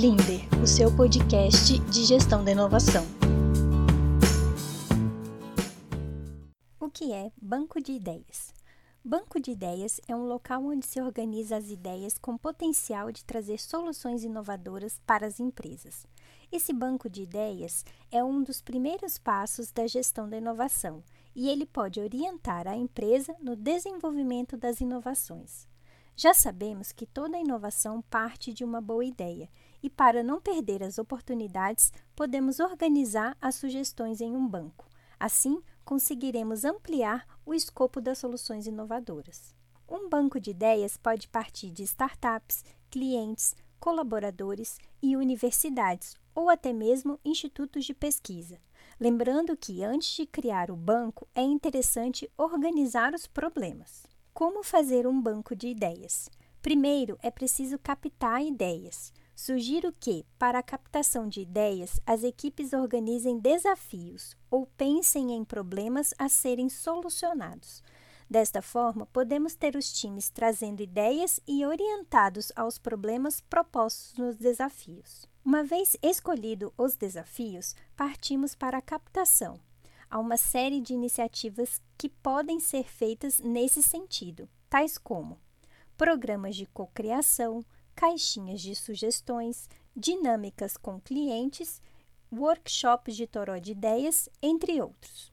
Blinder, o seu podcast de gestão da inovação. O que é banco de ideias? Banco de ideias é um local onde se organiza as ideias com potencial de trazer soluções inovadoras para as empresas. Esse banco de ideias é um dos primeiros passos da gestão da inovação e ele pode orientar a empresa no desenvolvimento das inovações. Já sabemos que toda inovação parte de uma boa ideia e, para não perder as oportunidades, podemos organizar as sugestões em um banco. Assim, conseguiremos ampliar o escopo das soluções inovadoras. Um banco de ideias pode partir de startups, clientes, colaboradores e universidades, ou até mesmo institutos de pesquisa. Lembrando que, antes de criar o banco, é interessante organizar os problemas. Como fazer um banco de ideias? Primeiro, é preciso captar ideias. Sugiro que, para a captação de ideias, as equipes organizem desafios ou pensem em problemas a serem solucionados. Desta forma, podemos ter os times trazendo ideias e orientados aos problemas propostos nos desafios. Uma vez escolhido os desafios, partimos para a captação. Há uma série de iniciativas que podem ser feitas nesse sentido, tais como programas de cocriação, caixinhas de sugestões, dinâmicas com clientes, workshops de toró de ideias, entre outros.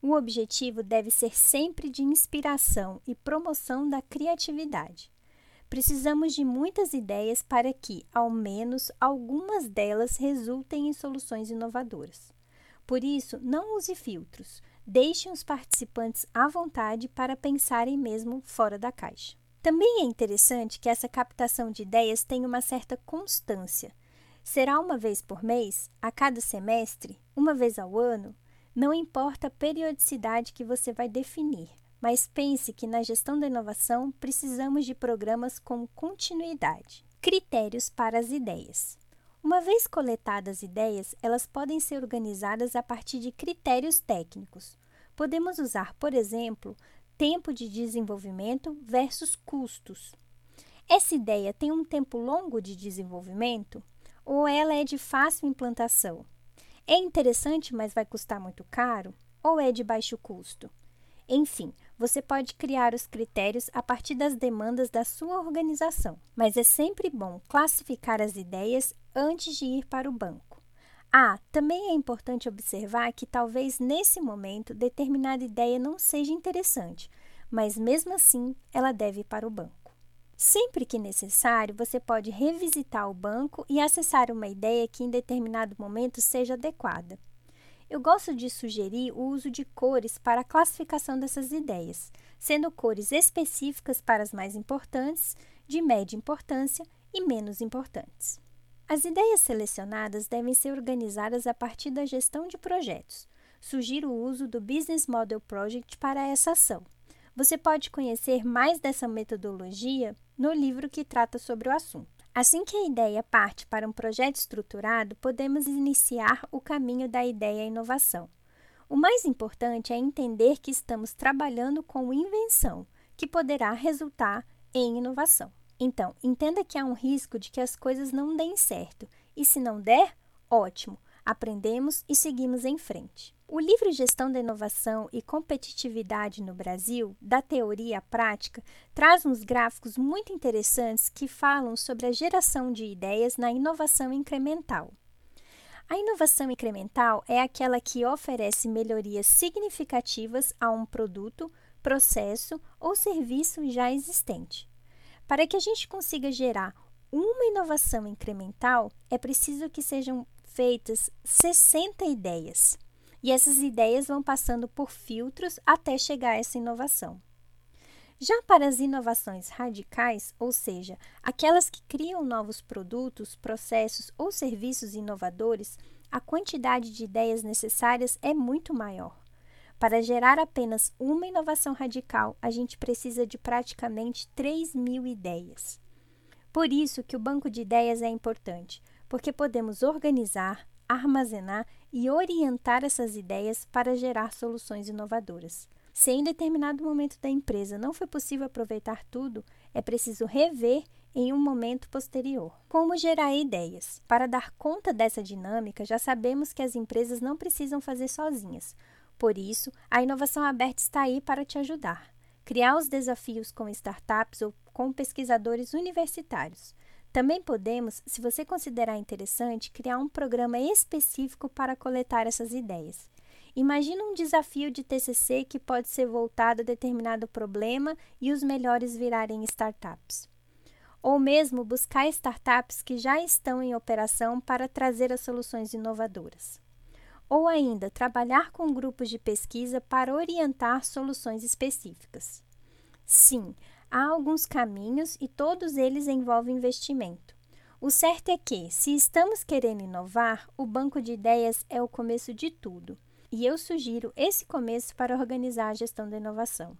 O objetivo deve ser sempre de inspiração e promoção da criatividade. Precisamos de muitas ideias para que, ao menos, algumas delas resultem em soluções inovadoras. Por isso, não use filtros. Deixe os participantes à vontade para pensarem mesmo fora da caixa. Também é interessante que essa captação de ideias tenha uma certa constância. Será uma vez por mês, a cada semestre, uma vez ao ano? Não importa a periodicidade que você vai definir, mas pense que na gestão da inovação precisamos de programas com continuidade. Critérios para as ideias. Uma vez coletadas ideias, elas podem ser organizadas a partir de critérios técnicos. Podemos usar, por exemplo, tempo de desenvolvimento versus custos. Essa ideia tem um tempo longo de desenvolvimento ou ela é de fácil implantação? É interessante, mas vai custar muito caro? Ou é de baixo custo? Enfim, você pode criar os critérios a partir das demandas da sua organização, mas é sempre bom classificar as ideias antes de ir para o banco. Ah, também é importante observar que talvez nesse momento determinada ideia não seja interessante, mas mesmo assim ela deve ir para o banco. Sempre que necessário, você pode revisitar o banco e acessar uma ideia que em determinado momento seja adequada. Eu gosto de sugerir o uso de cores para a classificação dessas ideias, sendo cores específicas para as mais importantes, de média importância e menos importantes. As ideias selecionadas devem ser organizadas a partir da gestão de projetos. Sugiro o uso do Business Model Project para essa ação. Você pode conhecer mais dessa metodologia no livro que trata sobre o assunto. Assim que a ideia parte para um projeto estruturado, podemos iniciar o caminho da ideia à inovação. O mais importante é entender que estamos trabalhando com invenção, que poderá resultar em inovação. Então, entenda que há um risco de que as coisas não deem certo, e se não der, ótimo, aprendemos e seguimos em frente. O livro Gestão da Inovação e Competitividade no Brasil, da teoria à prática, traz uns gráficos muito interessantes que falam sobre a geração de ideias na inovação incremental. A inovação incremental é aquela que oferece melhorias significativas a um produto, processo ou serviço já existente. Para que a gente consiga gerar uma inovação incremental, é preciso que sejam feitas 60 ideias. E essas ideias vão passando por filtros até chegar a essa inovação. Já para as inovações radicais, ou seja, aquelas que criam novos produtos, processos ou serviços inovadores, a quantidade de ideias necessárias é muito maior. Para gerar apenas uma inovação radical, a gente precisa de praticamente 3 mil ideias. Por isso que o banco de ideias é importante, porque podemos organizar, armazenar e orientar essas ideias para gerar soluções inovadoras. Se em determinado momento da empresa não foi possível aproveitar tudo, é preciso rever em um momento posterior. Como gerar ideias? Para dar conta dessa dinâmica, já sabemos que as empresas não precisam fazer sozinhas. Por isso, a inovação aberta está aí para te ajudar. Criar os desafios com startups ou com pesquisadores universitários. Também podemos, se você considerar interessante, criar um programa específico para coletar essas ideias. Imagina um desafio de TCC que pode ser voltado a determinado problema e os melhores virarem startups. Ou mesmo buscar startups que já estão em operação para trazer as soluções inovadoras. Ou ainda, trabalhar com grupos de pesquisa para orientar soluções específicas. Sim, há alguns caminhos e todos eles envolvem investimento. O certo é que, se estamos querendo inovar, o banco de ideias é o começo de tudo. E eu sugiro esse começo para organizar a gestão da inovação.